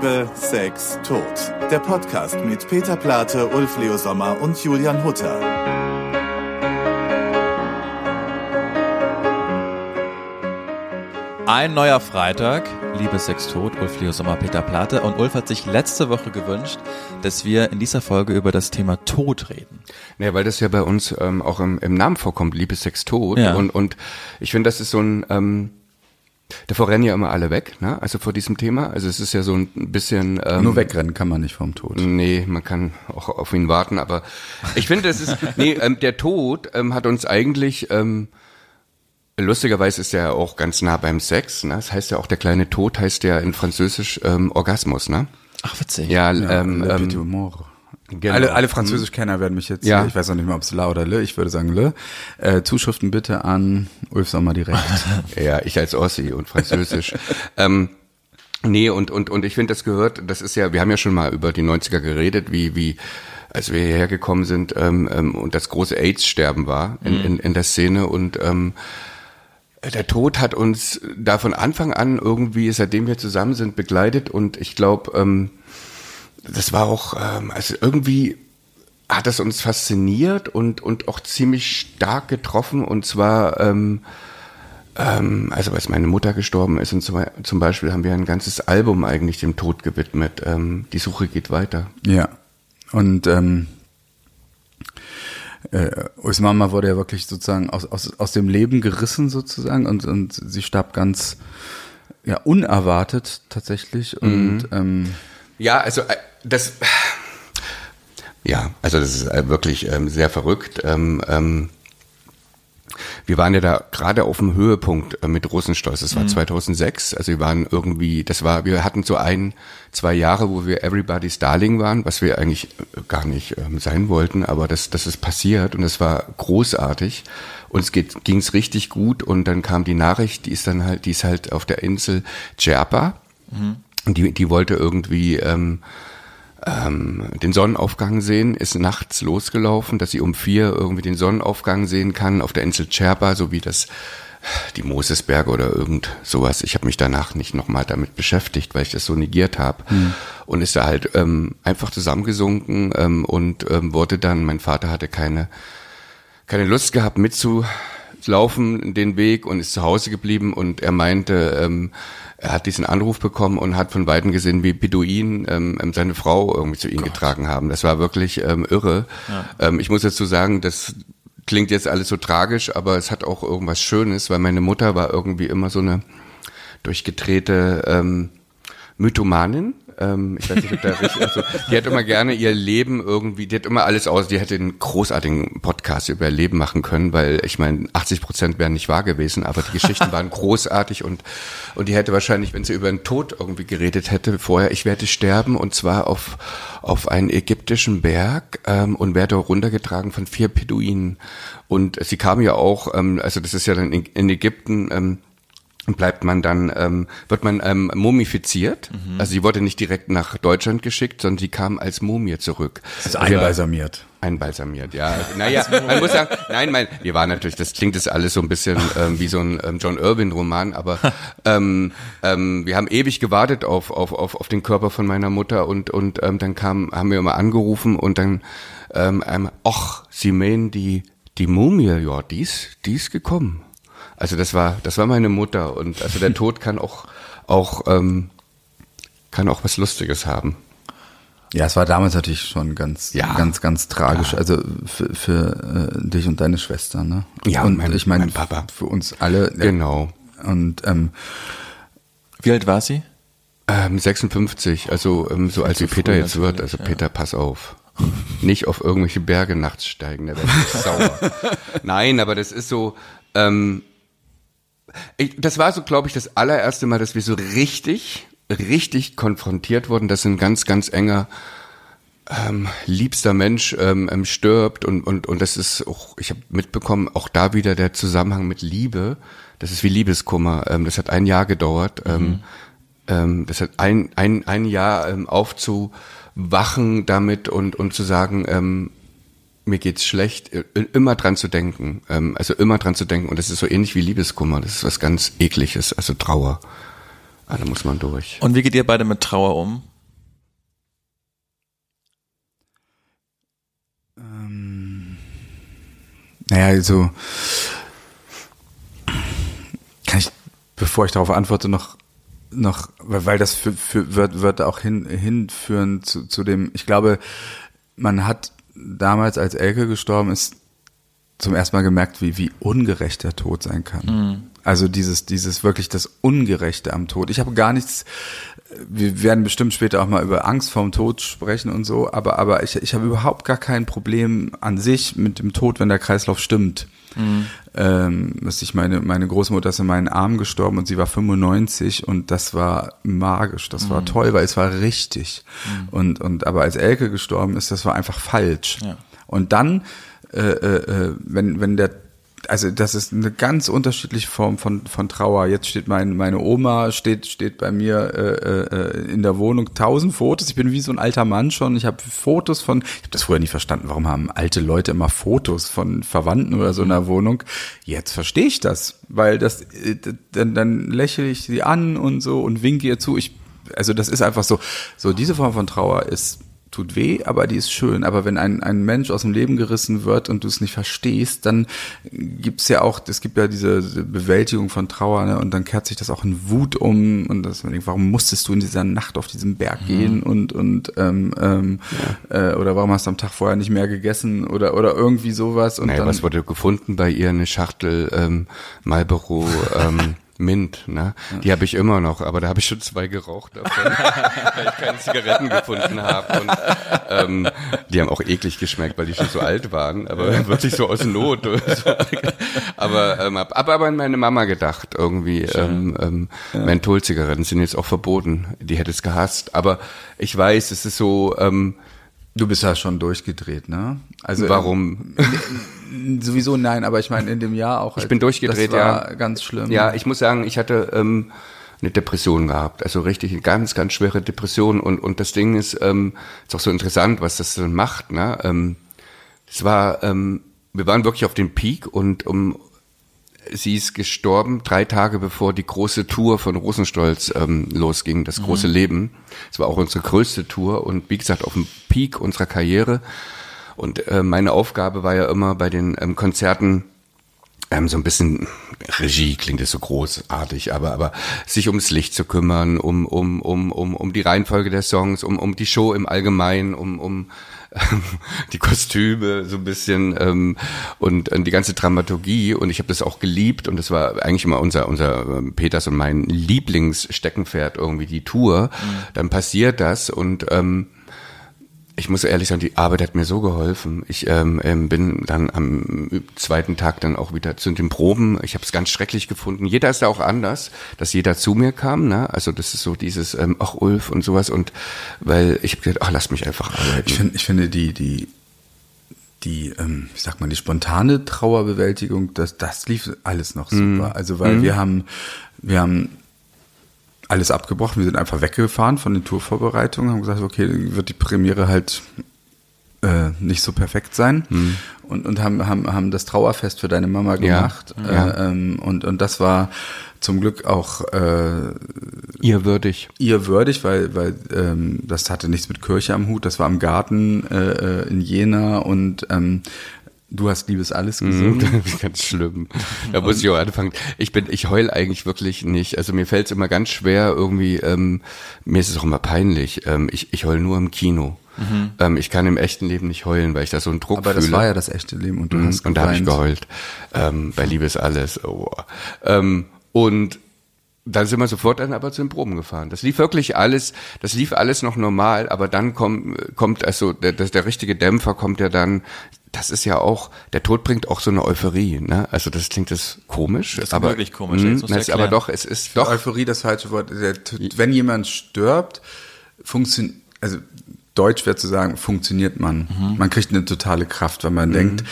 Liebe, Sex, Tod. Der Podcast mit Peter Plate, Ulf Leo Sommer und Julian Hutter. Ein neuer Freitag, Liebe Sex Tod, Ulf Leo Sommer, Peter Plate. Und Ulf hat sich letzte Woche gewünscht, dass wir in dieser Folge über das Thema Tod reden. Ja, weil das ja bei uns ähm, auch im, im Namen vorkommt, Liebe Sex Tod. Ja. Und, und ich finde, das ist so ein, ähm, davor rennen ja immer alle weg, ne? Also vor diesem Thema. Also es ist ja so ein bisschen. Ähm, Nur wegrennen kann man nicht vom Tod. Nee, man kann auch auf ihn warten, aber ich finde, es ist, nee, ähm, der Tod ähm, hat uns eigentlich, ähm, lustigerweise ist er auch ganz nah beim Sex, ne? Das heißt ja auch, der kleine Tod heißt ja in Französisch ähm, Orgasmus, ne? Ach, witzig. Ja, Ja, ähm, ähm. Genau. Alle, alle Französischkenner werden mich jetzt, Ja. ich weiß noch nicht mal, ob es La oder Le, ich würde sagen Le. Äh, Zuschriften bitte an Ulf Sommer direkt. Ja, ich als Ossi und Französisch. ähm, nee, und, und, und ich finde, das gehört, das ist ja, wir haben ja schon mal über die 90er geredet, wie, wie, als wir hierher gekommen sind ähm, ähm, und das große AIDS-Sterben war in, in, in der Szene und ähm, der Tod hat uns da von Anfang an irgendwie, seitdem wir zusammen sind, begleitet und ich glaube, ähm, das war auch, ähm, also irgendwie hat das uns fasziniert und, und auch ziemlich stark getroffen und zwar, ähm, ähm, also als meine Mutter gestorben ist und zum, zum Beispiel haben wir ein ganzes Album eigentlich dem Tod gewidmet. Ähm, die Suche geht weiter. ja. Und ähm, äh, Mama wurde ja wirklich sozusagen aus, aus, aus dem Leben gerissen sozusagen und, und sie starb ganz ja, unerwartet tatsächlich. Und ähm, Ja, also äh, das, ja, also das ist äh, wirklich ähm, sehr verrückt. Ähm, ähm, wir waren ja da gerade auf dem Höhepunkt äh, mit Rosenstolz. Das war 2006. Also wir waren irgendwie, das war, wir hatten so ein, zwei Jahre, wo wir Everybody's Darling waren, was wir eigentlich äh, gar nicht ähm, sein wollten, aber das, das ist passiert und es war großartig. Uns geht, ging's richtig gut und dann kam die Nachricht, die ist dann halt, die ist halt auf der Insel Djerba. Und die, die wollte irgendwie ähm, ähm, den Sonnenaufgang sehen, ist nachts losgelaufen, dass sie um vier irgendwie den Sonnenaufgang sehen kann auf der Insel Cherpa, so wie das die Mosesberge oder irgend sowas. Ich habe mich danach nicht nochmal damit beschäftigt, weil ich das so negiert habe. Und ist da halt ähm, einfach zusammengesunken ähm, und ähm, wurde dann, mein Vater hatte keine, keine Lust gehabt mitzulaufen den Weg und ist zu Hause geblieben und er meinte, ähm, er hat diesen Anruf bekommen und hat von Weitem gesehen, wie Beduinen ähm, ähm, seine Frau irgendwie zu ihm getragen haben. Das war wirklich ähm, irre. Ähm, ich muss dazu sagen, das klingt jetzt alles so tragisch, aber es hat auch irgendwas Schönes, weil meine Mutter war irgendwie immer so eine durchgedrehte ähm, Mythomanin. Ähm, ich weiß nicht, ob da richtig, also, die hat immer gerne ihr Leben irgendwie, die hat immer alles aus, die hätte einen großartigen Podcast über ihr Leben machen können, weil ich meine, 80 Prozent wären nicht wahr gewesen, aber die Geschichten waren großartig und, und die hätte wahrscheinlich, wenn sie über den Tod irgendwie geredet hätte, vorher, ich werde sterben und zwar auf, auf einen ägyptischen Berg ähm, und werde runtergetragen von vier Beduinen. Und sie kam ja auch, ähm, also das ist ja dann in, in Ägypten, ähm, bleibt man dann, ähm, wird man ähm, mumifiziert. Also sie wurde nicht direkt nach Deutschland geschickt, sondern sie kam als Mumie zurück. ist einbalsamiert. Einbalsamiert, ja. Naja, man muss sagen, nein, mein, wir waren natürlich, das klingt jetzt alles so ein bisschen ähm, wie so ein ähm, John Irwin-Roman, aber ähm, ähm, wir haben ewig gewartet auf, auf, auf, auf den Körper von meiner Mutter und, und ähm, dann kam, haben wir immer angerufen und dann, ähm, ähm, ach, Sie meinen die, die Mumie, ja, die ist, die ist gekommen. Also das war, das war meine Mutter und also der Tod kann auch, auch, ähm, kann auch was Lustiges haben. Ja, es war damals natürlich schon ganz, Ja. ganz, ganz tragisch. Also für, für äh, dich und deine Schwester, ne? Ja, und mein- ich meine mein Papa. für uns alle. Ja. Genau. Und ähm, Wie alt war sie? Ähm, 56, also ähm, so alt wie Peter früh jetzt wird. Also Peter, pass auf. Nicht auf irgendwelche Berge nachts steigen, da werde ich sauer. Nein, aber das ist so, ähm, ich, das war so, glaube ich, das allererste Mal, dass wir so richtig, richtig konfrontiert wurden, dass ein ganz, ganz enger ähm, liebster Mensch ähm, ähm, stirbt und, und, und das ist auch, ich habe mitbekommen, auch da wieder der Zusammenhang mit Liebe, das ist wie Liebeskummer, ähm, das hat ein Jahr gedauert, ähm, ähm, das hat ein, ein, ein Jahr ähm, aufzuwachen damit und, und zu sagen, ähm, mir geht's schlecht, i- immer dran zu denken, ähm, also immer dran zu denken und das ist so ähnlich wie Liebeskummer, das ist was ganz ekliges, also Trauer. Ah, da muss man durch. Und wie geht ihr beide mit Trauer um? Naja, also kann ich, bevor ich darauf antworte, noch noch, weil weil das für, für, wird, wird auch hin, hinführen zu, zu dem, ich glaube, man hat damals, als Elke gestorben ist, zum ersten Mal gemerkt, wie, wie ungerecht der Tod sein kann. Also dieses, dieses wirklich das Ungerechte am Tod. Ich habe gar nichts, wir werden bestimmt später auch mal über Angst vorm Tod sprechen und so, aber, aber ich, ich habe überhaupt gar kein Problem an sich mit dem Tod, wenn der Kreislauf stimmt. Ähm, dass ich meine, meine Großmutter ist in meinen Armen gestorben und sie war 95 und das war magisch, das war toll, weil es war richtig. Und, und aber als Elke gestorben ist, das war einfach falsch. Ja. Und dann, äh, äh, äh, wenn, wenn der also das ist eine ganz unterschiedliche Form von, von Trauer. Jetzt steht mein, meine Oma, steht, steht bei mir äh, äh, in der Wohnung tausend Fotos. Ich bin wie so ein alter Mann schon. Ich habe Fotos von, ich habe das früher nie verstanden, warum haben alte Leute immer Fotos von Verwandten oder so in der Wohnung. Jetzt verstehe ich das, weil das, äh, dann, dann lächle ich sie an und so und winke ihr zu. Ich, also das ist einfach so, so diese Form von Trauer ist tut weh, aber die ist schön. Aber wenn ein, ein Mensch aus dem Leben gerissen wird und du es nicht verstehst, dann gibt's ja auch, es gibt ja diese Bewältigung von Trauer, ne? und dann kehrt sich das auch in Wut um und das, warum musstest du in dieser Nacht auf diesem Berg gehen und und ähm, ähm, äh, oder warum hast du am Tag vorher nicht mehr gegessen oder oder irgendwie sowas und Naja, dann was wurde gefunden bei ihr? Eine Schachtel ähm, Marlboro ähm, Mint, ne? Die habe ich immer noch, aber da habe ich schon zwei geraucht davon, weil ich keine Zigaretten gefunden habe. Und ähm, die haben auch eklig geschmeckt, weil die schon so alt waren, aber wirklich so aus Not. aber ähm, hab, hab aber an meine Mama gedacht irgendwie. Ähm, ähm, Mentholzigaretten sind jetzt auch verboten. Die hätte es gehasst. Aber ich weiß, es ist so. Ähm, du bist ja schon durchgedreht, ne? Also warum? Sowieso nein, aber ich meine in dem Jahr auch. Ich bin durchgedreht, das war ja. ganz schlimm. Ja, ich muss sagen, ich hatte ähm, eine Depression gehabt, also richtig eine ganz, ganz schwere Depression. Und und das Ding ist, ähm, ist auch so interessant, was das dann macht. Ne? Ähm, es war, ähm, wir waren wirklich auf dem Peak und um sie ist gestorben drei Tage bevor die große Tour von Rosenstolz ähm, losging, das große Leben. Es war auch unsere größte Tour und wie gesagt auf dem Peak unserer Karriere. Und äh, meine Aufgabe war ja immer bei den ähm, Konzerten ähm, so ein bisschen Regie klingt es so großartig, aber aber sich ums Licht zu kümmern, um um um um um die Reihenfolge der Songs, um um die Show im Allgemeinen, um um ähm, die Kostüme so ein bisschen ähm, und äh, die ganze Dramaturgie. Und ich habe das auch geliebt. Und das war eigentlich immer unser unser ähm, Peters und mein Lieblingssteckenpferd irgendwie die Tour. Dann passiert das. Und ähm, ich muss ehrlich sagen, die Arbeit hat mir so geholfen. Ich ähm, ähm, bin dann am zweiten Tag dann auch wieder zu den Proben. Ich habe es ganz schrecklich gefunden. Jeder ist da auch anders, dass jeder zu mir kam. Ne? Also das ist so dieses, ähm, ach Ulf und sowas. Und weil ich habe gesagt, ach lass mich einfach arbeiten. Ich, find, ich finde die, die, die, ähm, ich sag mal, die spontane Trauerbewältigung, das, das lief alles noch super. Also weil wir haben, wir haben alles abgebrochen, wir sind einfach weggefahren von den Tourvorbereitungen, haben gesagt, okay, wird die Premiere halt äh, nicht so perfekt sein und, und haben, haben, haben das Trauerfest für deine Mama Ja. gemacht. Ja. Äh, ähm, und, und das war zum Glück auch äh, Ihr würdig. ihr würdig, weil, weil ähm, das hatte nichts mit Kirche am Hut, das war im Garten äh, äh, in Jena und ähm, du hast Liebes alles gesungen. Das ist ganz schlimm. Da muss ich auch anfangen. Ich bin, ich heul eigentlich wirklich nicht. Also mir fällt es immer ganz schwer irgendwie. Ähm, mir ist es auch immer peinlich. Ähm, ich, ich heul nur im Kino. Ähm, ich kann im echten Leben nicht heulen, weil ich da so einen Druck Aber das fühle. war ja das echte Leben und du Mhm, hast und da habe ich geweint. geheult. Ähm, bei Liebe ist alles. Oh. Ähm, und dann sind wir sofort dann aber zu den Proben gefahren. Das lief wirklich alles, das lief alles noch normal, aber dann kommt, kommt also der, der, der richtige Dämpfer kommt ja dann, das ist ja auch, der Tod bringt auch so eine Euphorie, ne? Also das klingt das komisch, Das ist aber wirklich komisch, mh, du das ist aber doch, es ist Doch. Euphorie das falsche Wort. Wenn jemand stirbt, funktioniert, also Deutsch wäre zu sagen, funktioniert man. Mhm. Man kriegt eine totale Kraft, weil man denkt,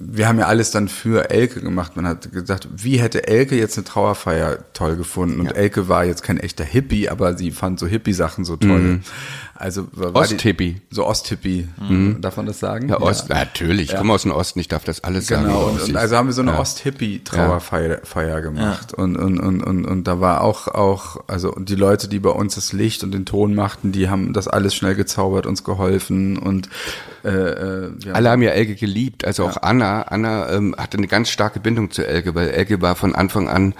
wir haben ja alles dann für Elke gemacht. Man hat gesagt, wie hätte Elke jetzt eine Trauerfeier toll gefunden? Und Ja. Elke war jetzt kein echter Hippie, aber sie fand so Hippie-Sachen so toll. Mhm. Also Osthippie. So Osthippie. Darf man das sagen? Mhm. Ja, Ost, natürlich. Ich komme aus dem Osten, ich darf das alles sagen. Genau, und, und also haben wir so eine Ja. Ost-Hippie-Trauerfeier Feier gemacht. Und, und, und, und, und da war auch, auch, also die Leute, die bei uns das Licht und den Ton machten, die haben das alles schnell gezaubert, uns geholfen und äh, äh, Alle haben ja Elke geliebt, also auch Anna. Anna ähm, hatte eine ganz starke Bindung zu Elke, weil Elke war von Anfang an,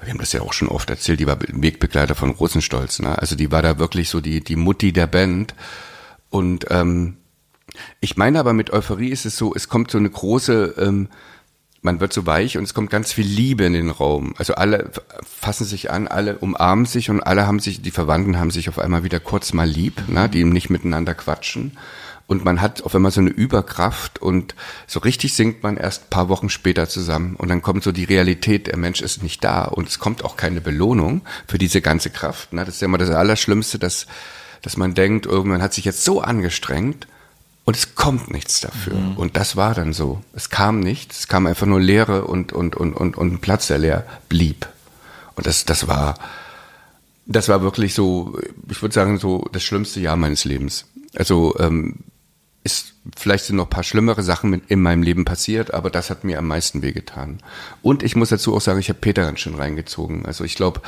wir haben das ja auch schon oft erzählt, die war Wegbegleiter von Rosenstolz. Ne? Also die war da wirklich so die, die Mutti der Band. Und ähm, ich meine aber mit Euphorie ist es so, es kommt so eine große, ähm, man wird so weich und es kommt ganz viel Liebe in den Raum. Also alle fassen sich an, alle umarmen sich und alle haben sich, die Verwandten haben sich auf einmal wieder kurz mal lieb, ne, die nicht miteinander quatschen. Und man hat auf einmal so eine Überkraft und so richtig singt man erst ein paar Wochen später zusammen. Und dann kommt so die Realität, der Mensch ist nicht da und es kommt auch keine Belohnung für diese ganze Kraft. Ne? Das ist ja immer das Allerschlimmste, dass, dass man denkt, irgendwann hat sich jetzt so angestrengt und es kommt nichts dafür. Und das war dann so. Es kam nichts, es kam einfach nur Leere und, und, und, und, und ein Platz, der leer blieb. Und das, das war, das war wirklich so, ich würde sagen, so das schlimmste Jahr meines Lebens. Also, ähm, ist, vielleicht sind noch ein paar schlimmere Sachen mit in meinem Leben passiert, aber das hat mir am meisten wehgetan. Und ich muss dazu auch sagen, ich habe Peter ganz schön reingezogen. Also ich glaube,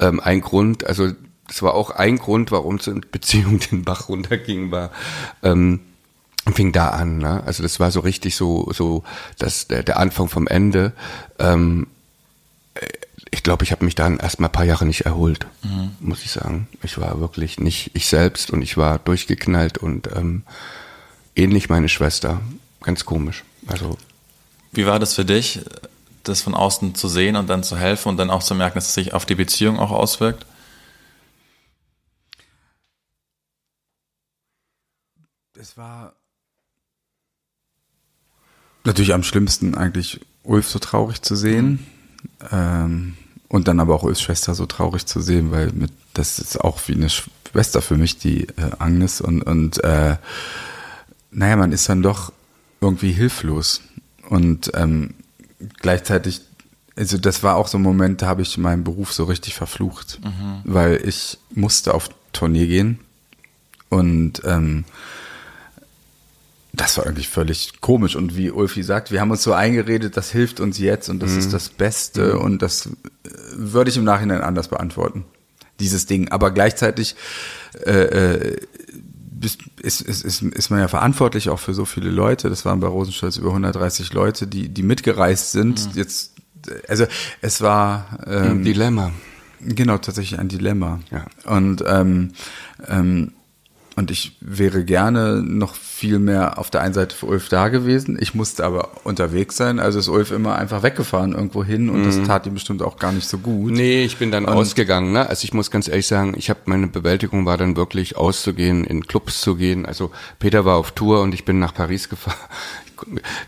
ähm, ein Grund, also das war auch ein Grund, warum es in Beziehung den Bach runterging, war, ähm, fing da an. Ne? Also das war so richtig so, so das, der, der Anfang vom Ende. Ähm, äh, ich glaube, ich habe mich dann erst mal ein paar Jahre nicht erholt, muss ich sagen. Ich war wirklich nicht ich selbst und ich war durchgeknallt und ähm, ähnlich meine Schwester. Ganz komisch. Also Wie war das für dich, das von außen zu sehen und dann zu helfen und dann auch zu merken, dass es sich auf die Beziehung auch auswirkt? Es war natürlich am schlimmsten eigentlich Ulf so traurig zu sehen ähm, und dann aber auch Ulfs Schwester so traurig zu sehen, weil mit, das ist auch wie eine Schwester für mich, die äh, Agnes und und äh, naja, man ist dann doch irgendwie hilflos. Und ähm, gleichzeitig also das war auch so ein Moment, da habe ich meinen Beruf so richtig verflucht, weil ich musste auf Tournee gehen. Und ähm, das war irgendwie völlig komisch. Und wie Ulfi sagt, wir haben uns so eingeredet, das hilft uns jetzt und das ist das Beste. Und das äh, würde ich im Nachhinein anders beantworten, dieses Ding. Aber gleichzeitig äh, äh, bist- ist, ist, ist, ist man ja verantwortlich auch für so viele Leute. Das waren bei Rosenstolz über 130 Leute, die, die mitgereist sind. Jetzt, also es war ähm, ein Dilemma. Genau, tatsächlich ein Dilemma. Ja. Und ähm, ähm, und ich wäre gerne noch viel mehr auf der einen Seite für Ulf da gewesen. Ich musste aber unterwegs sein. Also ist Ulf immer einfach weggefahren irgendwo hin und Mhm. das tat ihm bestimmt auch gar nicht so gut. Nee, ich bin dann ausgegangen. Ne? Also ich muss ganz ehrlich sagen, ich habe meine Bewältigung war dann wirklich auszugehen, in Clubs zu gehen. Also Peter war auf Tour und ich bin nach Paris gefahren.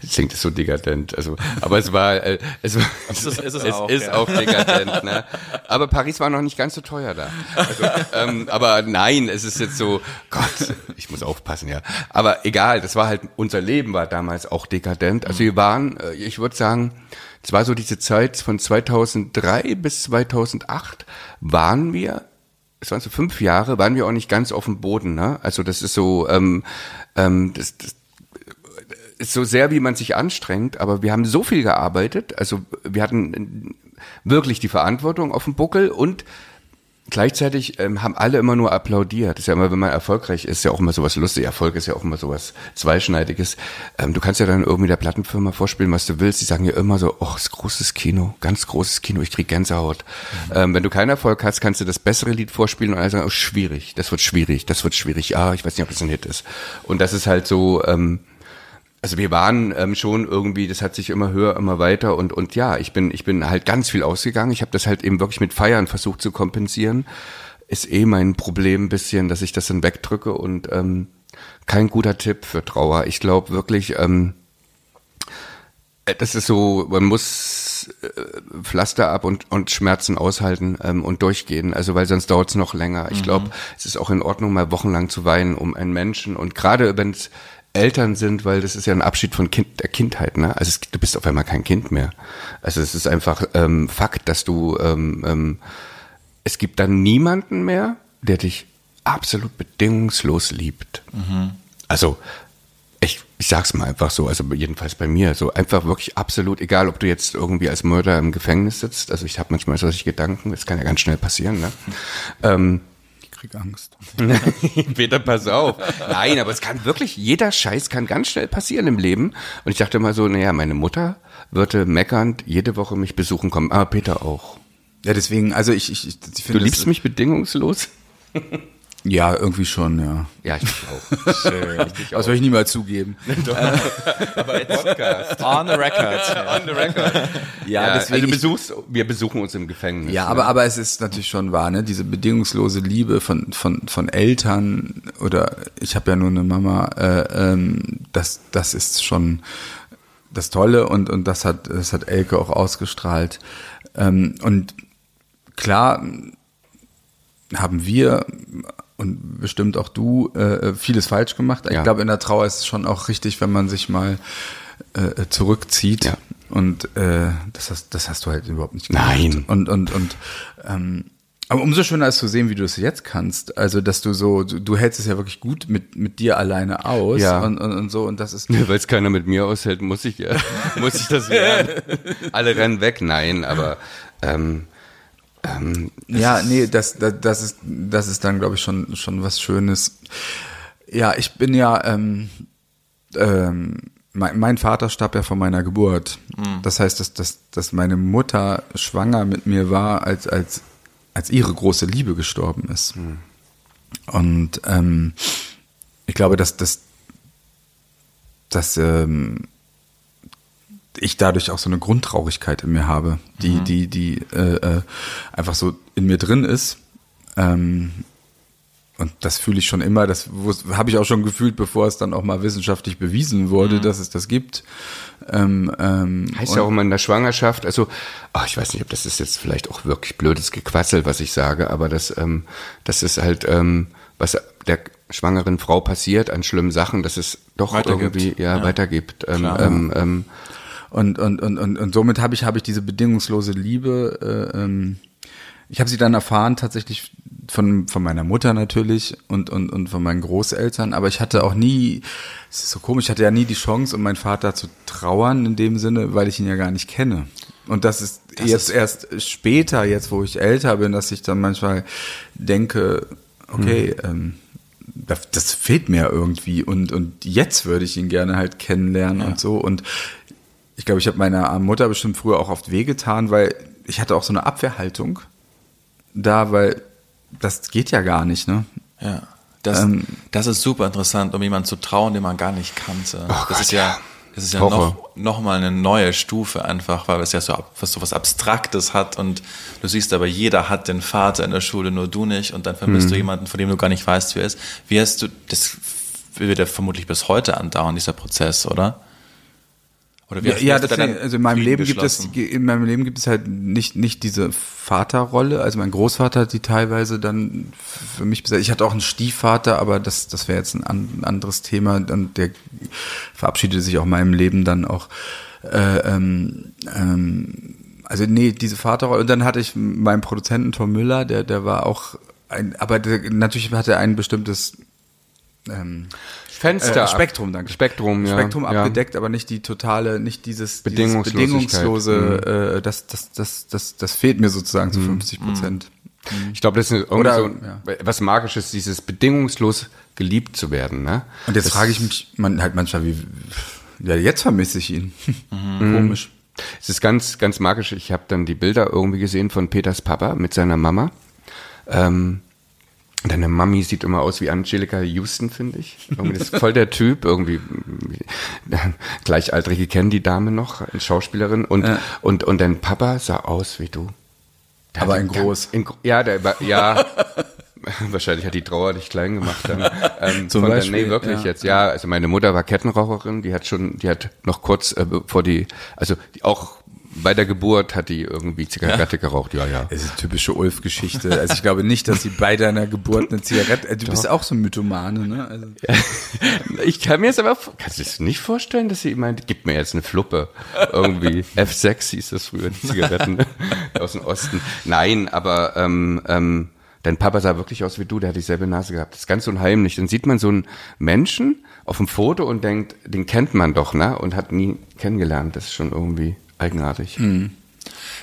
Jetzt klingt es so dekadent. Also, aber es war, äh, es, war, Es ist- es ist es auch, ist ja. auch dekadent. Ne? Aber Paris war noch nicht ganz so teuer da. Also, ähm, aber nein, es ist jetzt so, Gott, ich muss aufpassen, ja. Aber egal, das war halt, unser Leben war damals auch dekadent. Also wir waren, äh, ich würde sagen, es war so diese Zeit von 2003 bis 2008 waren wir, es waren so fünf Jahre, waren wir auch nicht ganz auf dem Boden. Ne? Also das ist so, ähm, ähm, das, das ist so sehr, wie man sich anstrengt, aber wir haben so viel gearbeitet. Also wir hatten wirklich die Verantwortung auf dem Buckel und gleichzeitig ähm, haben alle immer nur applaudiert. Das ist ja immer, wenn man erfolgreich ist, ja auch immer sowas lustig. Erfolg ist ja auch immer sowas zweischneidiges. Ähm, du kannst ja dann irgendwie der Plattenfirma vorspielen, was du willst. Die sagen ja immer so, oh, ist großes Kino, ganz großes Kino, ich krieg Gänsehaut. Ähm, wenn du keinen Erfolg hast, kannst du das bessere Lied vorspielen und alle sagen, oh, schwierig, das wird schwierig, das wird schwierig. Ah, ich weiß nicht, ob das ein Hit ist. Und das ist halt so, ähm, also wir waren ähm, schon irgendwie, das hat sich immer höher, immer weiter und und ja, ich bin ich bin halt ganz viel ausgegangen. Ich habe das halt eben wirklich mit Feiern versucht zu kompensieren. Ist eh mein Problem ein bisschen, dass ich das dann wegdrücke und ähm, kein guter Tipp für Trauer. Ich glaube wirklich, ähm, äh, das ist so, man muss äh, Pflaster ab und, und Schmerzen aushalten ähm, und durchgehen, also weil sonst dauert es noch länger. Ich glaube, es ist auch in Ordnung, mal wochenlang zu weinen um einen Menschen und gerade wenn es Eltern sind, weil das ist ja ein Abschied von kind, der Kindheit, ne? Also es, du bist auf einmal kein Kind mehr. Also es ist einfach ähm, Fakt, dass du ähm, ähm, es gibt dann niemanden mehr, der dich absolut bedingungslos liebt. Also ich, ich sag's mal einfach so, also jedenfalls bei mir, so einfach wirklich absolut, egal ob du jetzt irgendwie als Mörder im Gefängnis sitzt, also ich habe manchmal solche Gedanken, das kann ja ganz schnell passieren, ne? ähm, Ich krieg Angst. Peter, pass auf. Nein, aber es kann wirklich, jeder Scheiß kann ganz schnell passieren im Leben. Und ich dachte mal so, naja, meine Mutter würde meckernd jede Woche mich besuchen kommen. Ah, Peter auch. Ja, deswegen, also ich, ich, ich Du finde. liebst das- mich bedingungslos? Ja, irgendwie schon, ja. Ja, ich auch. Schön. Ich Das soll ich nie mal zugeben. Podcast. On the record. On the record. Ja, Ja, deswegen. also besuchst, wir besuchen uns im Gefängnis. Ja, ne? aber, aber es ist natürlich schon wahr, ne? Diese bedingungslose Liebe von, von, von Eltern oder ich habe ja nur eine Mama, äh, ähm, das, das ist schon das Tolle und, und das hat, das hat Elke auch ausgestrahlt. Ähm, und klar haben wir und bestimmt auch du äh, vieles falsch gemacht. Ich Ja. glaube, in der Trauer ist es schon auch richtig, wenn man sich mal äh, zurückzieht. Ja. Und äh, das, hast, das hast du halt überhaupt nicht gemacht. Nein. Und, und, und ähm, aber umso schöner ist zu sehen, wie du es jetzt kannst. Also, dass du so, du, du hältst es ja wirklich gut mit, mit dir alleine aus Ja. und, und, und so. Und das ist Weil es keiner mit mir aushält, muss ich ja, muss ich das werden. Alle rennen weg, nein, aber ähm, ähm, Ja, nee, das, das, das ist, das ist dann, glaube ich, schon, schon was Schönes. Ja, ich bin ja, ähm, ähm, mein, mein Vater starb ja vor meiner Geburt. Das heißt, dass, dass, dass meine Mutter schwanger mit mir war, als, als, als ihre große Liebe gestorben ist. Und ähm, ich glaube, dass, dass, dass ähm, ich dadurch auch so eine Grundtraurigkeit in mir habe, die, die, die äh, äh, einfach so in mir drin ist. Ähm, und das fühle ich schon immer, das habe ich auch schon gefühlt, bevor es dann auch mal wissenschaftlich bewiesen wurde, dass es das gibt. Ähm, ähm, heißt ja auch immer in der Schwangerschaft, also, ach, ich weiß nicht, ob das ist jetzt vielleicht auch wirklich blödes Gequassel, was ich sage, aber das, ähm, das ist halt, ähm, was der schwangeren Frau passiert an schlimmen Sachen, dass es doch irgendwie ja, Ja. weitergibt. Ähm, ähm, ähm, Und, und, und, und, und somit habe ich, habe ich diese bedingungslose Liebe. Äh, ähm, ich habe sie dann erfahren tatsächlich von, von meiner Mutter natürlich und, und, und von meinen Großeltern, aber ich hatte auch nie, es ist so komisch, ich hatte ja nie die Chance, um meinen Vater zu trauern in dem Sinne, weil ich ihn ja gar nicht kenne. Und das ist jetzt erst später, jetzt wo ich älter bin, dass ich dann manchmal denke, okay, ähm, das, das fehlt mir irgendwie und, und jetzt würde ich ihn gerne halt kennenlernen und so. Und ich glaube, ich habe meiner Mutter bestimmt früher auch oft wehgetan, weil ich hatte auch so eine Abwehrhaltung da, weil das geht ja gar nicht, ne? Ja. Das, Ähm, das ist super interessant, um jemanden zu trauen, den man gar nicht kannte. das Gott, ist ja, das ist ja Horror. noch, noch mal eine neue Stufe einfach, weil es ja so, was so was Abstraktes hat und du siehst aber, jeder hat den Vater in der Schule, nur du nicht und dann vermisst Mhm. du jemanden, von dem du gar nicht weißt, wer er ist. Wie hast du, das wird ja vermutlich bis heute andauern, dieser Prozess, oder? Oder wie Ja, ja deswegen, dann also in meinem Leben gibt es, in meinem Leben gibt es halt nicht, nicht diese Vaterrolle. Also mein Großvater hat die teilweise dann für mich besetzt. Ich hatte auch einen Stiefvater, aber das, das wäre jetzt ein, ein anderes Thema. Und der verabschiedete sich auch in meinem Leben dann auch. Äh, ähm, ähm, also nee, diese Vaterrolle. Und dann hatte ich meinen Produzenten Tom Müller, der, der war auch ein, aber der, natürlich hatte er ein bestimmtes ähm, Fenster. äh, Spektrum, danke. Spektrum, ja. Spektrum ja. abgedeckt, aber nicht die totale, nicht dieses, dieses Bedingungslosigkeit. bedingungslose, äh, das, das, das, das, das fehlt mir sozusagen zu 50 Prozent. Ich glaube, das ist irgendwie Oder- so ja. was Magisches, dieses bedingungslos geliebt zu werden. Ne? Und jetzt das, frage ich mich man halt manchmal, wie, ja, jetzt vermisse ich ihn. Mhm. Komisch. Es ist ganz, ganz magisch. Ich habe dann die Bilder irgendwie gesehen von Peters Papa mit seiner Mama. Ähm, deine Mami sieht immer aus wie Angelica Houston, finde ich. Irgendwie das ist voll der Typ. Irgendwie gleichaltrige kennen die Dame noch, eine Schauspielerin. Und, Ja. und, und dein Papa sah aus wie du. Der Aber in ganz- groß. In, ja, der war, ja. Wahrscheinlich hat die Trauer dich klein gemacht dann. Ähm, Zum von der- Beispiel, nee, wirklich ja. jetzt. Ja, also meine Mutter war Kettenraucherin, die hat schon, die hat noch kurz äh, bevor die, also die auch bei der Geburt hat die irgendwie Zigarette geraucht. Ja, ja. Das ist eine typische Ulf-Geschichte. Also ich glaube nicht, dass sie bei deiner Geburt eine Zigarette. äh, Du bist auch so ein Mythomane, ne? Also, Ich kann mir jetzt aber, kannst du es nicht vorstellen, dass sie meint, gib mir jetzt eine Fluppe. Irgendwie. F6 hieß das früher, die Zigaretten aus dem Osten. Nein, aber ähm, ähm, dein Papa sah wirklich aus wie du, der hat dieselbe Nase gehabt. Das ist ganz unheimlich. Dann sieht man so einen Menschen auf dem Foto und denkt, den kennt man doch, ne? Und hat nie kennengelernt. Das ist schon irgendwie eigenartig.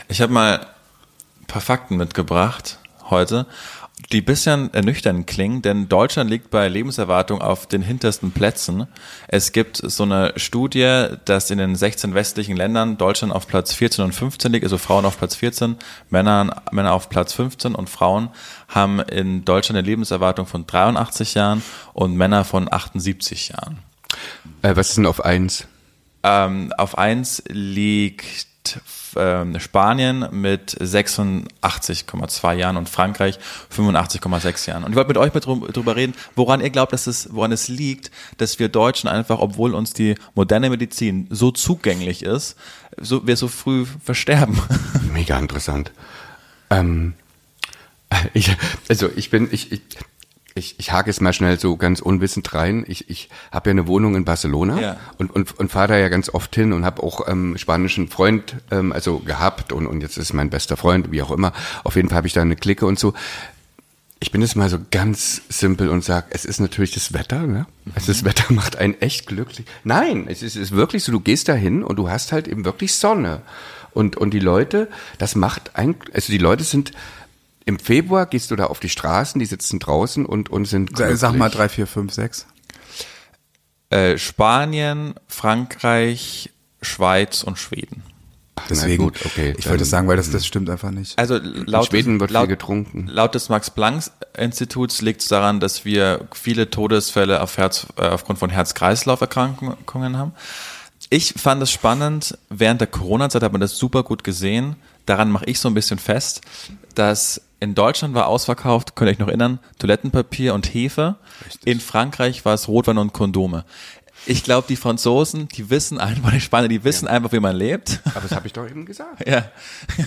Ich habe mal ein paar Fakten mitgebracht heute, die bisschen ernüchternd klingen, denn Deutschland liegt bei Lebenserwartung auf den hintersten Plätzen. Es gibt so eine Studie, dass in den 16 westlichen Ländern Deutschland auf Platz 14 und 15 liegt, also Frauen auf Platz 14, Männer, Männer auf Platz 15 und Frauen haben in Deutschland eine Lebenserwartung von 83 Jahren und Männer von 78 Jahren. Äh, was ist denn auf eins? Ähm, auf eins liegt ähm, Spanien mit 86,2 Jahren und Frankreich 85,6 Jahren. Und ich wollte mit euch drüber reden, woran ihr glaubt, dass es, woran es liegt, dass wir Deutschen einfach, obwohl uns die moderne Medizin so zugänglich ist, so, wir so früh versterben. Mega interessant. Ähm, ich, also ich bin, ich, ich, ich, ich hake es mal schnell so ganz unwissend rein. Ich, ich habe ja eine Wohnung in Barcelona Ja. und, und, und fahre da ja ganz oft hin und habe auch ähm, spanischen Freund ähm, also gehabt und, und jetzt ist mein bester Freund, wie auch immer. Auf jeden Fall habe ich da eine Clique und so. Ich bin jetzt mal so ganz simpel und sag, es ist natürlich das Wetter, ne? Also das Wetter macht einen echt glücklich. Nein, es ist, es ist wirklich so, du gehst da hin und du hast halt eben wirklich Sonne. Und, und die Leute, das macht ein, also die Leute sind, im Februar gehst du da auf die Straßen, die sitzen draußen und, und sind glücklich. sag mal drei, vier, fünf, sechs. Äh, Spanien, Frankreich, Schweiz und Schweden. Deswegen, gut, okay, ich wollte sagen, weil das, das stimmt einfach nicht. Also laut, Schweden wird laut, viel getrunken. Laut des Max-Planck-Instituts liegt es daran, dass wir viele Todesfälle auf Herz, äh, aufgrund von Herz-Kreislauf-Erkrankungen haben. Ich fand es spannend, während der Corona-Zeit hat man das super gut gesehen. Daran mache ich so ein bisschen fest, dass in Deutschland war ausverkauft, könnt ihr euch noch erinnern, Toilettenpapier und Hefe. In Frankreich war es Rotwein und Kondome. Ich glaube, die Franzosen, die wissen einfach, die Spanier, die wissen einfach, wie man lebt. Aber das habe ich doch eben gesagt. Ja.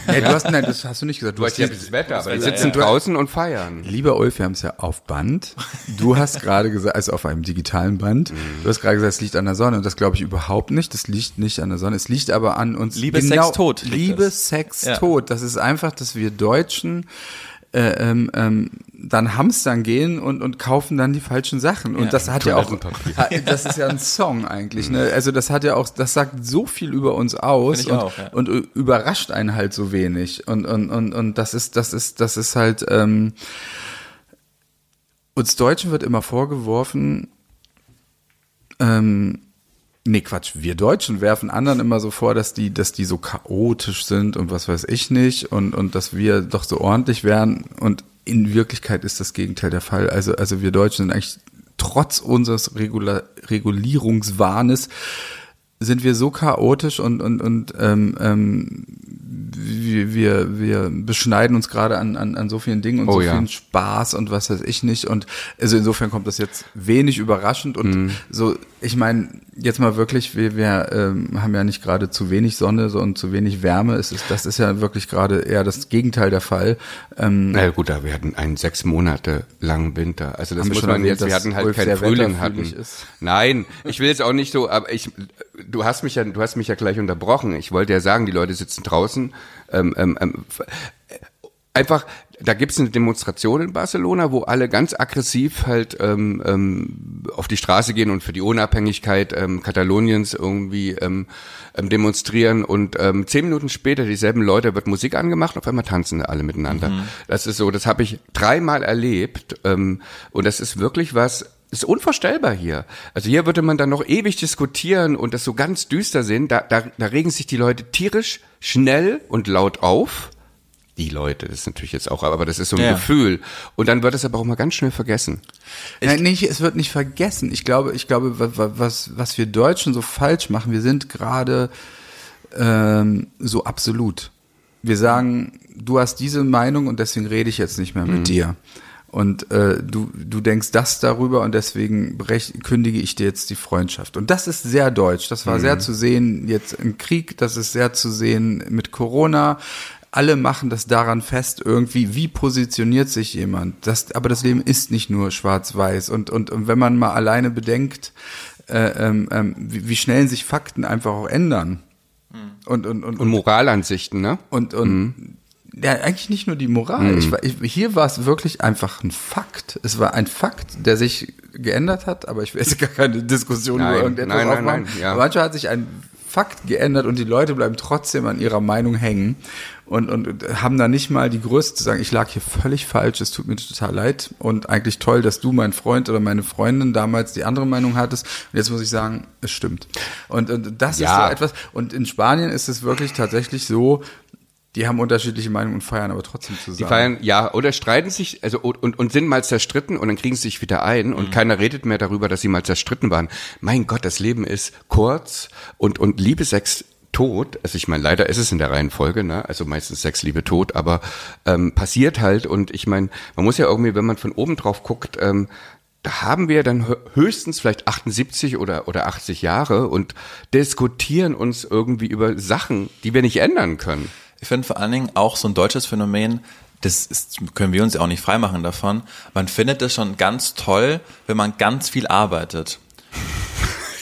Hey, du hast, nein, das hast du nicht gesagt. Du hast ja die- das Wetter, aber die sitzen ja. draußen und feiern. Lieber Ulf, wir haben es ja auf Band. Du hast gerade gesagt, also auf einem digitalen Band, du hast gerade gesagt, es liegt an der Sonne und das glaube ich überhaupt nicht. Das liegt nicht an der Sonne. Es liegt aber an uns. Liebe, Sex, Tod liegt Liebe. Sex, Ja. Tod. Das ist einfach, dass wir Deutschen äh, ähm, ähm, dann hamstern gehen und, und kaufen dann die falschen Sachen. Und Ja. das hat ja auch, Toilettenpapier. das ist ja ein Song eigentlich. Ne? Also das hat ja auch, das sagt so viel über uns aus und, auch, ja. und überrascht einen halt so wenig. Und, und, und, und das ist, das ist, das ist halt, ähm, uns Deutschen wird immer vorgeworfen, ähm, nee, Quatsch, wir Deutschen werfen anderen immer so vor, dass die, dass die so chaotisch sind und was weiß ich nicht und, und dass wir doch so ordentlich wären und in Wirklichkeit ist das Gegenteil der Fall. Also, also wir Deutschen sind eigentlich trotz unseres Regula Regulierungswahnes sind wir so chaotisch und und und ähm, ähm, wir, wir wir beschneiden uns gerade an, an an so vielen Dingen und Oh so ja. vielen Spaß und was weiß ich nicht und also insofern kommt das jetzt wenig überraschend und Mhm. so ich meine jetzt mal wirklich wir wir ähm, haben ja nicht gerade zu wenig Sonne so, und zu wenig Wärme es ist das ist ja wirklich gerade eher das Gegenteil der Fall ähm, Na gut, da wir hatten einen sechs Monate langen Winter. Also das muss man jetzt, wir hatten halt Ulf keinen Frühling hatten. ist? Nein, ich will jetzt auch nicht so, aber ich, du hast mich ja, du hast mich ja gleich unterbrochen. Ich wollte ja sagen, die Leute sitzen draußen, ähm, ähm, ähm, f- einfach, da gibt's eine Demonstration in Barcelona, wo alle ganz aggressiv halt ähm, ähm, auf die Straße gehen und für die Unabhängigkeit ähm, Kataloniens irgendwie ähm, ähm, demonstrieren und ähm, zehn Minuten später dieselben Leute wird Musik angemacht, auf einmal tanzen alle miteinander. Das ist so, das habe ich dreimal erlebt ähm, und das ist wirklich was, ist unvorstellbar hier. Also hier würde man dann noch ewig diskutieren und das so ganz düster sehen. Da, da, da regen sich die Leute tierisch schnell und laut auf. Die Leute, das ist natürlich jetzt auch, aber das ist so ein Ja. Gefühl. Und dann wird es aber auch mal ganz schnell vergessen. Nein, nicht, es wird nicht vergessen. Ich glaube, ich glaube, wa- wa- was, was wir Deutschen so falsch machen, wir sind gerade ähm, so absolut. Wir sagen, du hast diese Meinung und deswegen rede ich jetzt nicht mehr mit dir. und äh, du, du denkst das darüber und deswegen brech, kündige ich dir jetzt die Freundschaft. Und das ist sehr deutsch. Das war sehr zu sehen jetzt im Krieg, das ist sehr zu sehen mit Corona. Alle machen das daran fest, irgendwie, wie positioniert sich jemand. Das, aber das Leben ist nicht nur schwarz-weiß. Und, und, und wenn man mal alleine bedenkt, äh, ähm, ähm, wie, wie schnell sich Fakten einfach auch ändern. Und, und, und, Und Moralansichten, ne? und, und ja, eigentlich nicht nur die Moral. Ich war, ich, hier war es wirklich einfach ein Fakt. Es war ein Fakt, der sich geändert hat, aber ich will jetzt gar keine Diskussion Nein, über irgendetwas nein, nein, aufmachen. nein, ja. Aber manchmal hat sich ein Fakt geändert und die Leute bleiben trotzdem an ihrer Meinung hängen und, und haben da nicht mal die Größe zu sagen, ich lag hier völlig falsch, es tut mir total leid und eigentlich toll, dass du, mein Freund oder meine Freundin damals die andere Meinung hattest und jetzt muss ich sagen, es stimmt. Und, und das Ja. ist so etwas und in Spanien ist es wirklich tatsächlich so, die haben unterschiedliche Meinungen und feiern aber trotzdem zusammen. Die feiern, ja, oder streiten sich, also und, und sind mal zerstritten und dann kriegen sie sich wieder ein und keiner redet mehr darüber, dass sie mal zerstritten waren. Mein Gott, das Leben ist kurz und, und Liebe, Sex, Tod, also ich meine, leider ist es in der Reihenfolge, ne? Also meistens Sex, Liebe, Tod, aber ähm, passiert halt und ich meine, man muss ja irgendwie, wenn man von oben drauf guckt, ähm, da haben wir dann hö- höchstens vielleicht 78 oder, oder 80 Jahre und diskutieren uns irgendwie über Sachen, die wir nicht ändern können. Ich finde vor allen Dingen auch so ein deutsches Phänomen, das ist, können wir uns ja auch nicht freimachen davon. Man findet es schon ganz toll, wenn man ganz viel arbeitet.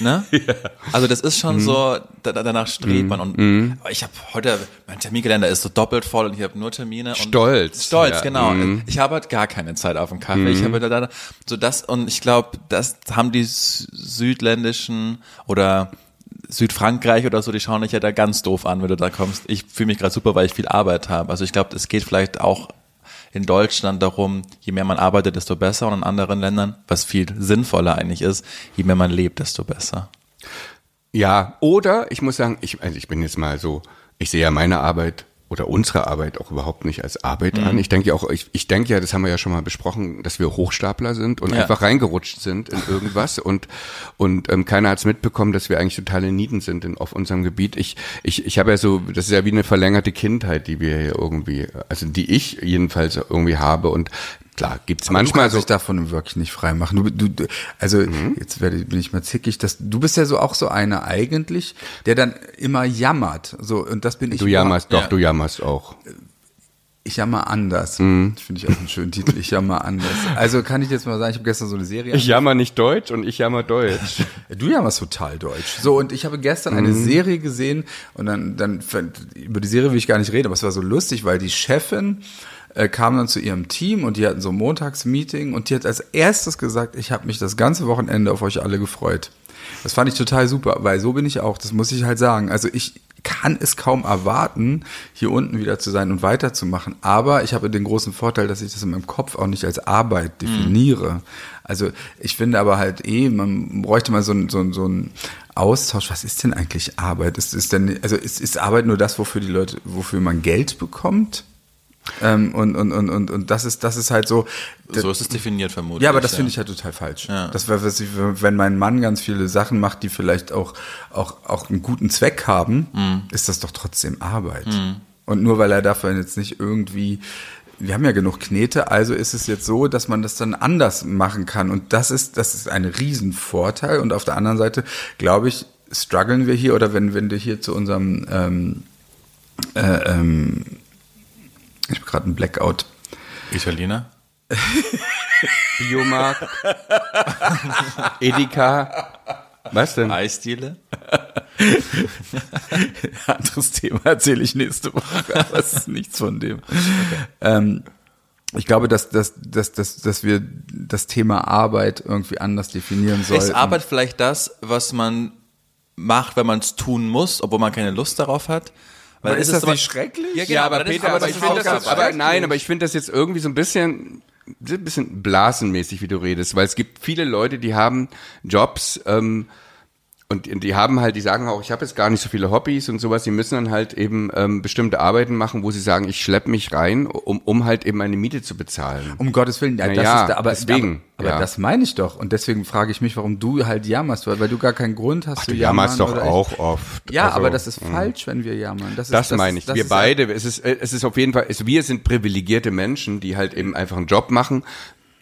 Ne? Also das ist Mhm. schon so, da, da- danach strebt man und aber ich habe heute, mein Terminkalender ist so doppelt voll und ich habe nur Termine. Stolz. Stolz, Ja. genau. Mhm. Ich habe halt gar keine Zeit auf den Kaffee. Ich habe da, so das und ich glaube, das haben die sü- südländischen oder Südfrankreich oder so, die schauen dich ja da ganz doof an, wenn du da kommst. Ich fühle mich gerade super, weil ich viel Arbeit habe. Also ich glaube, es geht vielleicht auch in Deutschland darum, je mehr man arbeitet, desto besser und in anderen Ländern, was viel sinnvoller eigentlich ist, je mehr man lebt, desto besser. Ja, oder ich muss sagen, ich, also ich bin jetzt mal so, ich sehe ja meine Arbeit oder unsere Arbeit auch überhaupt nicht als Arbeit Mhm. an. Ich denke ja auch, ich, ich denke ja, das haben wir ja schon mal besprochen, dass wir Hochstapler sind und Ja. einfach reingerutscht sind in irgendwas und und ähm, keiner hat's mitbekommen, dass wir eigentlich totale Nieten sind in, auf unserem Gebiet. Ich ich ich habe ja so, das ist ja wie eine verlängerte Kindheit, die wir hier irgendwie, also die ich jedenfalls irgendwie habe und klar gibt's Manchmal manchmal kann so sich davon wirklich nicht frei machen. Du, du, du, also Mhm. jetzt werde, bin ich mal zickig, dass du bist ja so auch so einer eigentlich, der dann immer jammert. So und das bin ich. du jammerst, doch Ja. du jammerst auch. Ich jammer anders. Mhm. Finde ich auch einen schönen Titel. Ich jammer anders. Also kann ich jetzt mal sagen, ich habe gestern so eine Serie. Ich jammer nicht Deutsch und ich jammer Deutsch. Du jammerst total deutsch. So, und ich habe gestern eine Serie gesehen und dann, dann, über die Serie will ich gar nicht reden, aber es war so lustig, weil die Chefin äh, kam dann zu ihrem Team und die hatten so ein Montagsmeeting und die hat als erstes gesagt, ich habe mich das ganze Wochenende auf euch alle gefreut. Das fand ich total super, weil so bin ich auch, das muss ich halt sagen. Also ich kann es kaum erwarten, hier unten wieder zu sein und weiterzumachen. Aber ich habe den großen Vorteil, dass ich das in meinem Kopf auch nicht als Arbeit definiere. Also ich finde aber halt eh, man bräuchte mal so ein, so ein, so ein Austausch. Was ist denn eigentlich Arbeit? Ist, ist denn, also ist, ist Arbeit nur das, wofür die Leute, wofür man Geld bekommt? Ähm, und, und, und, und, und das ist, das ist halt so. So ist es definiert vermutlich. Ja, aber das finde ich halt total falsch. Ja. Das wäre, wenn mein Mann ganz viele Sachen macht, die vielleicht auch, auch, auch einen guten Zweck haben, Mhm. ist das doch trotzdem Arbeit. Und nur weil er dafür jetzt nicht irgendwie, wir haben ja genug Knete, also ist es jetzt so, dass man das dann anders machen kann. Und das ist, das ist ein Riesenvorteil. Und auf der anderen Seite, glaube ich, strugglen wir hier, oder wenn, wenn du hier zu unserem, ähm, äh, ähm, ich habe gerade einen Blackout. Italiener? Biomarkt, Edeka. Was denn? Eisdiele? Anderes Thema erzähle ich nächste Woche, aber es ist nichts von dem. Ähm, ich glaube, dass, dass, dass, dass, dass wir das Thema Arbeit irgendwie anders definieren sollten. Ist Arbeit vielleicht das, was man macht, wenn man es tun muss, obwohl man keine Lust darauf hat? Weil Aber ist es das aber- nicht schrecklich? Ja, genau, Ja, aber ist- Peter, aber aber, das ich ist finde das, aber nein, aber ich finde das jetzt irgendwie so ein bisschen, ein bisschen blasenmäßig, wie du redest, weil es gibt viele Leute, die haben Jobs, ähm, und die haben halt, die sagen auch, ich habe jetzt gar nicht so viele Hobbys und sowas, die müssen dann halt eben ähm, bestimmte Arbeiten machen, wo sie sagen, ich schleppe mich rein, um, um halt eben meine Miete zu bezahlen. Um Gottes Willen, ja, das ja, ist, aber, deswegen, aber, aber ja. das meine ich doch. Und deswegen frage ich mich, warum du halt jammerst, weil, weil du gar keinen Grund hast zu Du jammern. jammerst doch oder ich- auch oft. Ja, Also, aber das ist falsch, wenn wir jammern. Das, ist, Das meine ich. das wir beide, es ist, äh, es ist auf jeden Fall, es, wir sind privilegierte Menschen, die halt eben einfach einen Job machen,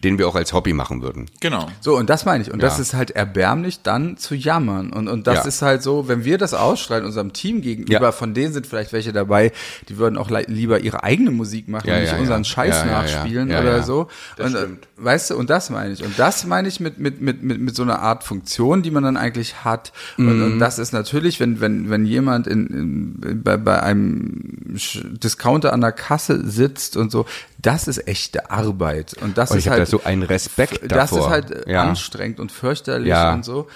den wir auch als Hobby machen würden. Genau. So, und das meine ich. Und das Ja. ist halt erbärmlich, dann zu jammern. Und, und das Ja. ist halt so, wenn wir das ausstrahlen, unserem Team gegenüber, Ja. von denen sind vielleicht welche dabei, die würden auch lieber ihre eigene Musik machen Ja, und nicht ja, unseren ja. Scheiß Ja, ja, ja. nachspielen Ja, oder ja. so. Das und, äh, stimmt. Weißt du, und das meine ich. Und das meine ich mit, mit, mit, mit, mit so einer Art Funktion, die man dann eigentlich hat. Und, Mhm. und das ist natürlich, wenn, wenn, wenn jemand in, in, bei, bei einem Discounter an der Kasse sitzt und so, das ist echte Arbeit. Und das Und ist ich habe halt da so einen Respekt das davor. ist halt äh, Ja. anstrengend und fürchterlich Ja. und so.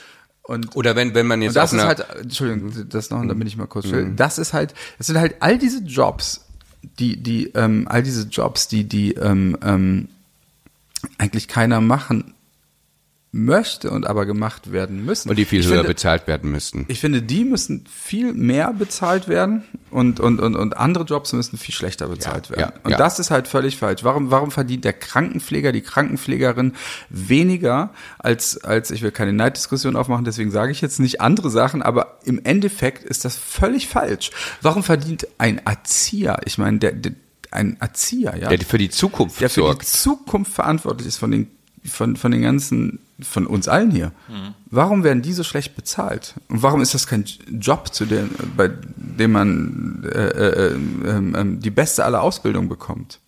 Und, Oder wenn, wenn man und jetzt das auf ist halt, Entschuldigung, das noch, damit ich mal kurz will. Das ist halt, das sind halt all diese Jobs, die, die, ähm, all diese Jobs, die, die ähm, ähm, eigentlich keiner machen möchte und aber gemacht werden müssen. und die viel Ich höher finde, bezahlt werden müssten. ich finde, die müssen viel mehr bezahlt werden und, und, und, und andere Jobs müssen viel schlechter bezahlt Ja, werden. ja, und ja. das ist halt völlig falsch. Warum, warum verdient der Krankenpfleger, die Krankenpflegerin weniger als, als, ich will keine Neiddiskussion aufmachen, deswegen sage ich jetzt nicht andere Sachen, aber im Endeffekt ist das völlig falsch. Warum verdient ein Erzieher, ich meine, der, der ein Erzieher, ja, Der für die Zukunft der für die sorgt. Zukunft verantwortlich ist von den, von, von den ganzen, von uns allen hier. Warum werden die so schlecht bezahlt? Und warum ist das kein Job, zu dem, bei dem man äh, äh, ähm, ähm, die beste aller Ausbildung bekommt?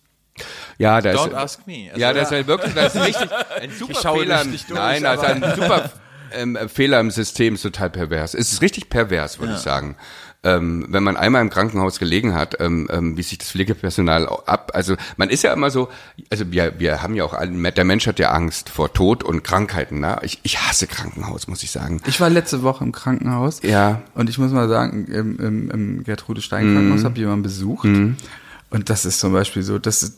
Ja, da Don't ist, ask me. Also, ja, das ist halt wirklich, das ist richtig, ein super Fehler. durch, nein, also ein super ähm, Fehler im System ist total pervers. Es ist richtig pervers, würde ich sagen. Ähm, wenn man einmal im Krankenhaus gelegen hat, ähm, ähm, wie sich das Pflegepersonal ab, also man ist ja immer so, also wir, wir haben ja auch, der Mensch hat ja Angst vor Tod und Krankheiten. Ne? Ich, ich hasse Krankenhaus, muss ich sagen. Ich war letzte Woche im Krankenhaus. Ja. Und ich muss mal sagen, im, im, im Gertrude Stein Krankenhaus habe ich jemanden besucht. Und das ist zum Beispiel so, das ist,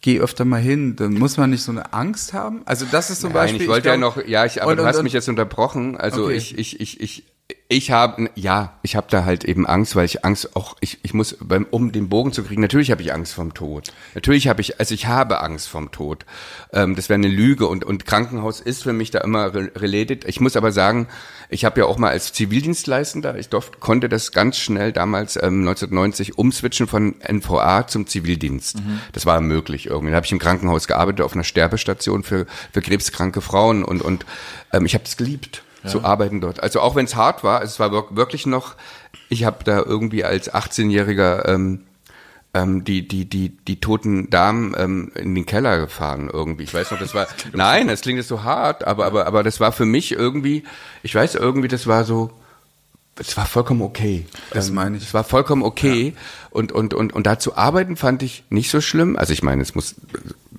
geh öfter mal hin, dann muss man nicht so eine Angst haben. Also das ist zum Nein, Beispiel. ich wollte ja glaub- noch, ja, ich, aber Und- du hast und- mich jetzt unterbrochen. Also Okay. ich, ich, ich, ich, ich habe, ja, ich habe da halt eben Angst, weil ich Angst auch, ich, ich muss, beim, um den Bogen zu kriegen, natürlich habe ich Angst vom Tod. Natürlich habe ich, also ich habe Angst vom Tod. Ähm, das wäre eine Lüge und, und Krankenhaus ist für mich da immer re related. Ich muss aber sagen, ich habe ja auch mal als Zivildienstleistender, ich durfte, konnte das ganz schnell damals ähm, 1990 umswitchen von NVA zum Zivildienst. Das war möglich irgendwie. Da habe ich im Krankenhaus gearbeitet auf einer Sterbestation für, für krebskranke Frauen und, und ähm, ich habe das geliebt zu arbeiten dort. Also auch wenn es hart war, es war wir- wirklich noch, ich habe da irgendwie als 18-Jähriger ähm, ähm, die, die, die, die toten Damen ähm, in den Keller gefahren irgendwie. Ich weiß noch, das war, nein, das klingt jetzt so hart, aber, aber, aber das war für mich irgendwie, ich weiß irgendwie, das war so, es war vollkommen okay. Das Ähm, meine ich. Es war vollkommen okay. Und, und, und, und da zu arbeiten fand ich nicht so schlimm. Also ich meine, es muss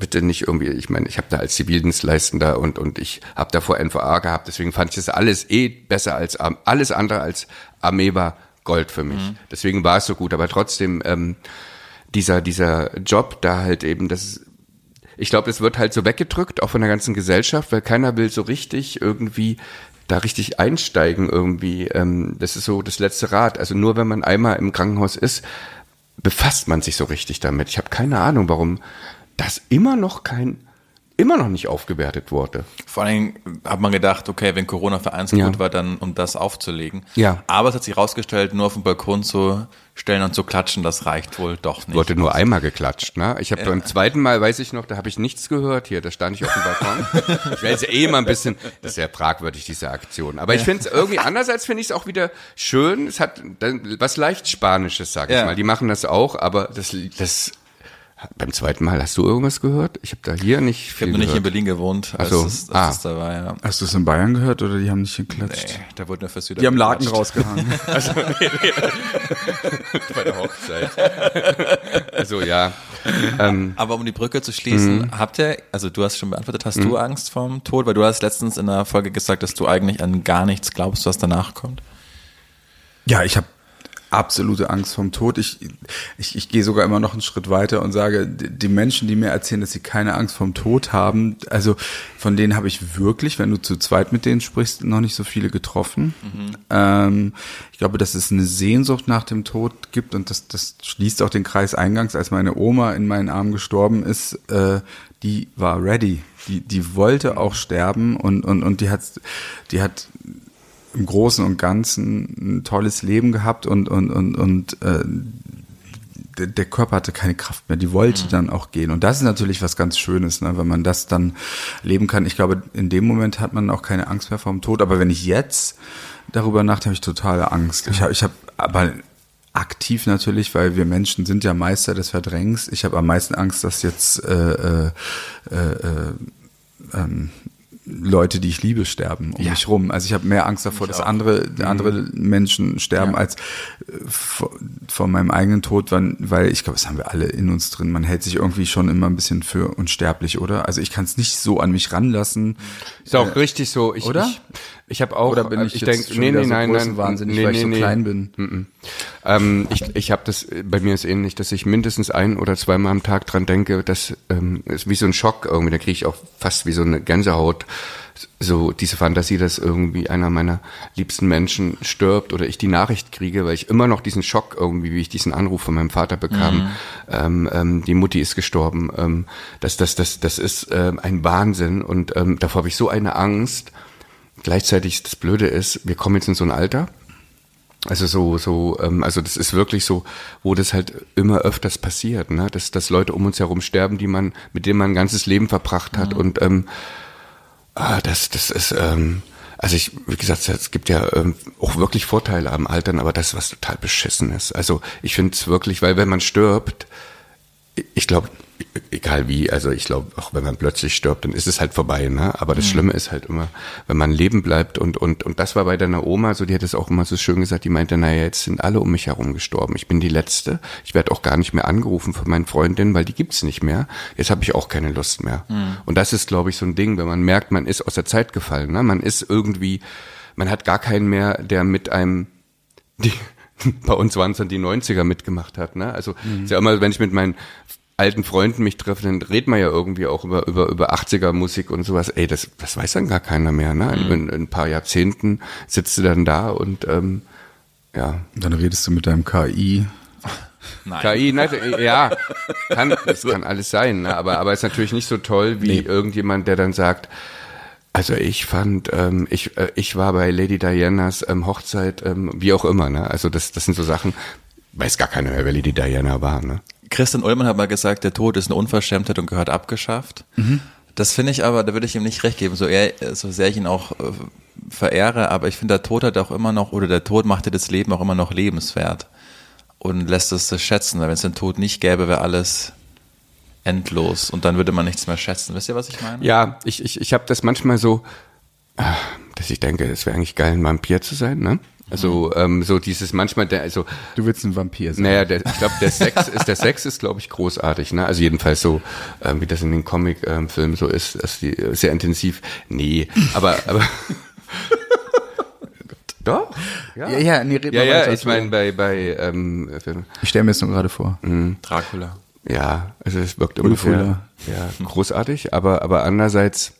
bitte nicht irgendwie, ich meine, ich habe da als Zivildienstleistender und, und ich habe davor NVA gehabt, deswegen fand ich das alles eh besser als alles andere als Ameba Gold für mich. Deswegen war es so gut. Aber trotzdem, ähm, dieser, dieser Job da halt eben, das ich glaube, es wird halt so weggedrückt, auch von der ganzen Gesellschaft, weil keiner will so richtig irgendwie da richtig einsteigen irgendwie. Ähm, das ist so das letzte Rad. Also nur wenn man einmal im Krankenhaus ist, befasst man sich so richtig damit. Ich habe keine Ahnung, warum das immer noch kein, immer noch nicht aufgewertet wurde. Vor allen Dingen hat man gedacht, okay, wenn Corona für eins Ja. gut war, dann um das aufzulegen. Ja. Aber es hat sich herausgestellt, nur auf dem Balkon zu stellen und zu klatschen, das reicht wohl doch nicht. Wurde nur einmal geklatscht, ne? Ich habe beim zweiten Mal, weiß ich noch, da habe ich nichts gehört. Hier, da stand ich auf dem Balkon. ich weiß eh immer ein bisschen, das ist sehr fragwürdig, diese Aktion. Aber ich finde es irgendwie, andererseits finde ich es auch wieder schön. Es hat was leicht Spanisches, sag ich Ja. mal. Die machen das auch, aber das, das, beim zweiten Mal, hast du irgendwas gehört? Ich habe da hier nicht Ich viel habe noch nicht in. Berlin gewohnt, als, Ach so. es, als Ah. es da war, ja. Hast du es in Bayern gehört oder die haben nicht geklatscht? Nee, da wurde nur für Süd Die haben Laken rausgehangen. bei der Hochzeit. also ja, ähm, Aber um die Brücke zu schließen, Mhm. habt ihr, also du hast schon beantwortet, hast du Angst vorm Tod? Weil du hast letztens in einer Folge gesagt, dass du eigentlich an gar nichts glaubst, was danach kommt. Ja, ich habe absolute Angst vom Tod. Ich, ich, ich gehe sogar immer noch einen Schritt weiter und sage, die Menschen, die mir erzählen, dass sie keine Angst vom Tod haben, also von denen habe ich wirklich, wenn du zu zweit mit denen sprichst, noch nicht so viele getroffen. Ähm, ich glaube, dass es eine Sehnsucht nach dem Tod gibt und das, das schließt auch den Kreis eingangs, als meine Oma in meinen Armen gestorben ist, äh, die war ready. Die, die wollte auch sterben und, und, und die hat, die hat im Großen und Ganzen ein tolles Leben gehabt und und und und äh, der, der Körper hatte keine Kraft mehr, die wollte dann auch gehen. Und das ist natürlich was ganz Schönes, ne, wenn man das dann leben kann. Ich glaube, in dem Moment hat man auch keine Angst mehr vor dem Tod. Aber wenn ich jetzt darüber nachdenke, habe ich totale Angst. Ich habe, ich habe, aber aktiv natürlich, weil wir Menschen sind ja Meister des Verdrängens. Ich habe am meisten Angst, dass jetzt äh, äh, äh, äh, ähm, Leute, die ich liebe, sterben um Ja. mich rum. Also ich habe mehr Angst davor, dass andere, andere Menschen sterben, Ja. als äh, vor, vor meinem eigenen Tod, weil, weil ich glaube, das haben wir alle in uns drin. Man hält sich irgendwie schon immer ein bisschen für unsterblich, oder? Also ich kann es nicht so an mich ranlassen. Ist auch richtig so. Ich, oder? Ich, ich habe auch. Oder bin ich ich jetzt denk, schon wieder so größenwahnsinnig, weil ich so klein bin? Ähm, ich ich habe das, bei mir ist ähnlich, dass ich mindestens ein oder zweimal am Tag dran denke, das ähm, ist wie so ein Schock irgendwie, da kriege ich auch fast wie so eine Gänsehaut, so diese Fantasie, dass irgendwie einer meiner liebsten Menschen stirbt oder ich die Nachricht kriege, weil ich immer noch diesen Schock irgendwie, wie ich diesen Anruf von meinem Vater bekam, ähm, ähm, die Mutti ist gestorben, ähm, das, das, das, das ist ähm, ein Wahnsinn und ähm, davor habe ich so eine Angst. Gleichzeitig das Blöde ist, wir kommen jetzt in so ein Alter, also so, so, ähm, also das ist wirklich so, wo das halt immer öfters passiert, ne? Dass, dass Leute um uns herum sterben, die man, mit denen man ein ganzes Leben verbracht hat. Und ähm, ah, das, das ist, ähm, also ich, wie gesagt, es gibt ja ähm, auch wirklich Vorteile am Altern, aber das ist was total beschissen ist. Also ich finde es wirklich, weil wenn man stirbt, ich glaube, egal wie, also ich glaube, auch wenn man plötzlich stirbt, dann ist es halt vorbei, ne? Aber das Schlimme ist halt immer, wenn man leben bleibt und und und das war bei deiner Oma, so die hat es auch immer so schön gesagt, die meinte, naja, jetzt sind alle um mich herum gestorben. Ich bin die letzte. Ich werde auch gar nicht mehr angerufen von meinen Freundinnen, weil die gibt's nicht mehr. Jetzt habe ich auch keine Lust mehr. Und das ist, glaube ich, so ein Ding, wenn man merkt, man ist aus der Zeit gefallen, ne? Man ist irgendwie, man hat gar keinen mehr, der mit einem die, bei uns waren es dann die 90er mitgemacht hat, ne? Also ist ja immer, wenn ich mit meinen alten Freunden mich treffe, dann redet man ja irgendwie auch über, über, über 80er Musik und sowas. Ey, das, das weiß dann gar keiner mehr, ne? In, in ein paar Jahrzehnten sitzt du dann da und ähm, ja. Dann redest du mit deinem KI. Nein. KI, ne, ja, kann, das kann alles sein, ne? aber, aber ist natürlich nicht so toll wie Nee. irgendjemand, der dann sagt, also ich fand, ähm, ich, äh, ich war bei Lady Dianas ähm, Hochzeit, ähm, wie auch immer, ne? Also das, das sind so Sachen, weiß gar keiner mehr, wer Lady Diana war, ne? Christian Ullmann hat mal gesagt, der Tod ist eine Unverschämtheit und gehört abgeschafft. Das finde ich aber, da würde ich ihm nicht recht geben, so, eher, so sehr ich ihn auch äh, verehre, aber ich finde, der Tod hat auch immer noch, oder der Tod macht ja das Leben auch immer noch lebenswert und lässt es schätzen, weil wenn es den Tod nicht gäbe, wäre alles endlos und dann würde man nichts mehr schätzen. Wisst ihr, was ich meine? Ja, ich, ich, ich habe das manchmal so, ah, dass ich denke, es wäre eigentlich geil, ein Vampir zu sein, ne? Also ähm, so dieses manchmal, der, also Du willst ein Vampir sein. Naja, der, ich glaube, der Sex ist der Sex ist, glaube ich, großartig. Ne? Also jedenfalls so, ähm, wie das in den Comic-Filmen so ist, dass die äh, sehr intensiv. Nee, aber aber doch. Ja, Ja, ja, nee, red ja, mal ja weiter. ich meine bei bei ähm, Filmen. Ich stelle mir das nur gerade vor. Dracula. ja, also es wirkt Ulfula. ungefähr ja großartig, aber aber andererseits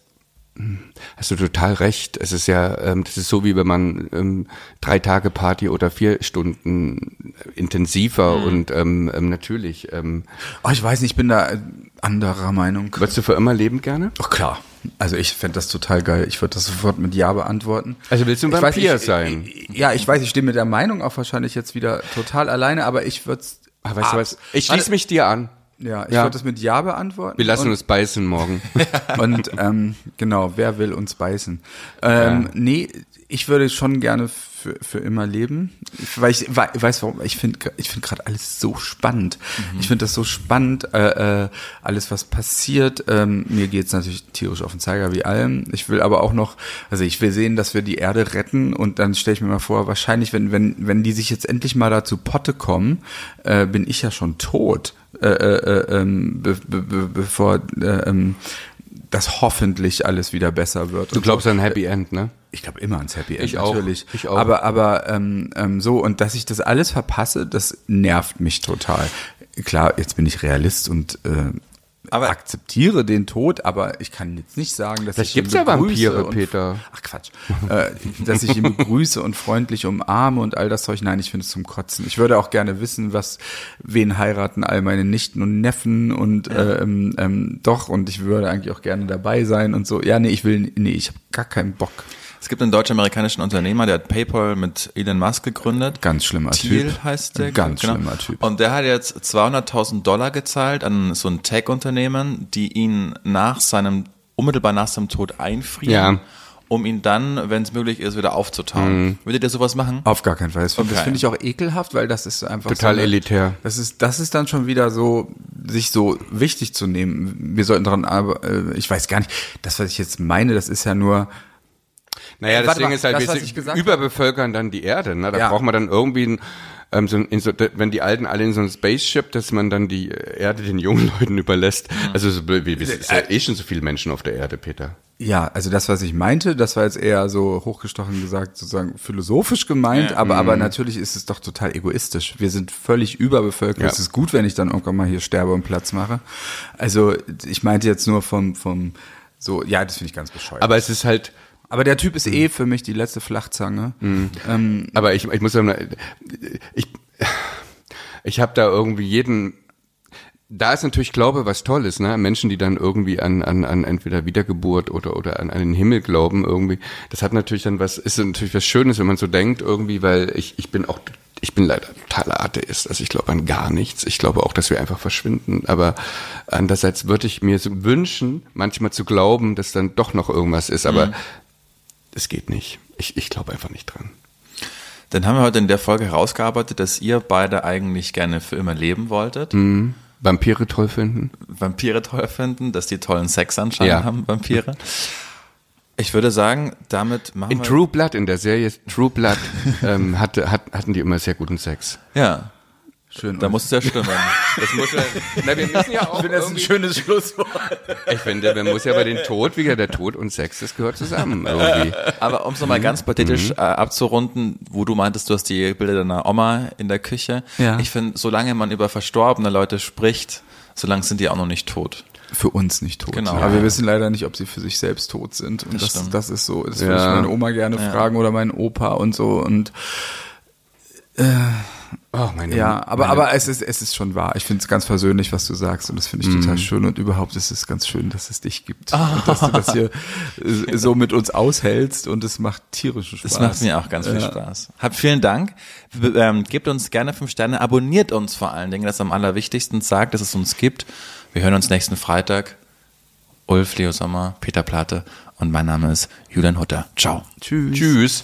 Hast du total recht. Es ist ja, ähm, das ist so wie wenn man ähm, drei Tage Party oder vier Stunden intensiver und ähm, ähm, natürlich. Ähm, Oh, ich weiß nicht, ich bin da äh, anderer Meinung. würdest du für immer leben gerne? Ach klar. Also ich fände das total geil. Ich würde das sofort mit Ja beantworten. Also willst du ein Ich weiß, Vampir ich- sein? Ja, ich weiß, ich stehe mit der Meinung auch wahrscheinlich jetzt wieder total alleine, aber ich würde Ah, weißt du was? Ich schließe mich dir an. Ja, ich Ja. würde das mit Ja beantworten. Wir lassen und, uns beißen morgen. Und ähm, genau, wer will uns beißen? Ähm, Nee, ich würde schon gerne für, für immer leben, weil ich wei- weiß warum. Ich finde ich finde gerade alles so spannend. Ich finde das so spannend, äh, äh, alles was passiert. Ähm, mir geht's natürlich tierisch auf den Zeiger wie allem. Ich will aber auch noch, also ich will sehen, dass wir die Erde retten und dann stelle ich mir mal vor, wahrscheinlich, wenn wenn wenn die sich jetzt endlich mal dazu Potte kommen, äh, bin ich ja schon tot. Äh, äh, ähm, be, be, be, bevor äh, ähm, das hoffentlich alles wieder besser wird. Du glaubst an ein Happy End, ne? Ich glaube immer ans Happy End, Ich auch. natürlich. Ich auch. Aber, aber ähm, ähm, so, und dass ich das alles verpasse, das nervt mich total. Klar, jetzt bin ich Realist und äh, Aber- akzeptiere den Tod, aber ich kann jetzt nicht sagen, dass Vielleicht ich ihn gibt's ja begrüße Vampire, und, Peter. Ach Quatsch. äh, dass ich ihn begrüße und freundlich umarme und all das Zeug. Nein, ich finde es zum Kotzen. Ich würde auch gerne wissen, was, wen heiraten all meine Nichten und Neffen und äh, ähm, ähm, doch, und ich würde eigentlich auch gerne dabei sein und so. Ja, nee, ich will, nee, ich habe gar keinen Bock. Es gibt einen deutsch-amerikanischen Unternehmer, der hat PayPal mit Elon Musk gegründet. Ganz schlimmer Thiel Typ. heißt der. Ganz schlimmer Typ. Und der hat jetzt 200.000 Dollar gezahlt an so ein Tech-Unternehmen, die ihn nach seinem, unmittelbar nach seinem Tod einfrieren. Ja. Um ihn dann, wenn es möglich ist, wieder aufzutauen. Würdet ihr sowas machen? Auf gar keinen Fall. Das finde Okay. find ich auch ekelhaft, weil das ist einfach Total so eine, elitär. Das ist, das ist dann schon wieder so, sich so wichtig zu nehmen. Wir sollten daran, aber äh, ich weiß gar nicht, das, was ich jetzt meine, das ist ja nur, Naja, das Warte Ding ist halt, das, wir überbevölkern dann die Erde. Ne? Da Ja. braucht man dann irgendwie, ein, ähm, so, so, wenn die Alten alle in so ein Spaceship, dass man dann die Erde den jungen Leuten überlässt. Also so, blöd wie, wie, es ist ja eh schon so viele Menschen auf der Erde, Peter. ja, also das, was ich meinte, das war jetzt eher so hochgestochen gesagt, sozusagen philosophisch gemeint, Ja. aber, aber natürlich ist es doch total egoistisch. Wir sind völlig überbevölkert. Ja. Es ist gut, wenn ich dann irgendwann mal hier sterbe und Platz mache. Also ich meinte jetzt nur vom, vom, so, ja, das finde ich ganz bescheuert. Aber es ist halt, Aber der Typ ist eh für mich die letzte Flachzange. Ähm, aber ich, ich muss sagen, ich, ich habe da irgendwie jeden, da ist natürlich Glaube was Tolles, ne? Menschen, die dann irgendwie an, an, an entweder Wiedergeburt oder, oder an, an den Himmel glauben irgendwie. Das hat natürlich dann was, ist natürlich was Schönes, wenn man so denkt irgendwie, weil ich, ich bin auch, ich bin leider totaler Atheist. Also ich glaube an gar nichts. Ich glaube auch, dass wir einfach verschwinden. Aber andererseits würde ich mir so wünschen, manchmal zu glauben, dass dann doch noch irgendwas ist. Aber es geht nicht. Ich, ich glaube einfach nicht dran. Dann haben wir heute in der Folge herausgearbeitet, dass ihr beide eigentlich gerne für immer leben wolltet. Mhm. Vampire toll finden? Vampire toll finden, dass die tollen Sex anscheinend Ja. haben, Vampire. Ich würde sagen, damit machen In wir... True Blood, in der Serie True Blood, ähm, hatte, hat, hatten die immer sehr guten Sex. Ja, schön. da muss es ja stimmen. Das muss ja, na, wir müssen ja auch ich finde das ein schönes Schlusswort. Ich finde, man muss ja bei den Tod, wie gesagt, der Tod und Sex, das gehört zusammen irgendwie. Aber um es nochmal ganz pathetisch Mhm. äh, abzurunden, wo du meintest, du hast die Bilder deiner Oma in der Küche. Ja. Ich finde, solange man über verstorbene Leute spricht, solange sind die auch noch nicht tot. Für uns nicht tot. Genau. Aber wir wissen leider nicht, ob sie für sich selbst tot sind. Und Das das, das, ist so. Das würde Ja. ich meine Oma gerne fragen oder meinen Opa und so. Und Oh, meine, ja, aber, meine, aber es ist, es ist schon wahr. Ich finde es ganz persönlich, was du sagst. Und das finde ich Mhm. total schön. Und überhaupt ist es ganz schön, dass es dich gibt. Ah. Und dass du das hier äh, so mit uns aushältst. Und es macht tierischen Spaß. Das macht mir auch ganz viel Ja. Spaß. Habt vielen Dank. Ähm, gebt uns gerne fünf Sterne, abonniert uns vor allen Dingen, das ist am allerwichtigsten, sagt, dass es uns gibt. Wir hören uns nächsten Freitag. Ulf, Leo Sommer, Peter Plate und mein Name ist Julian Hutter. Ciao. Tschüss. Tschüss.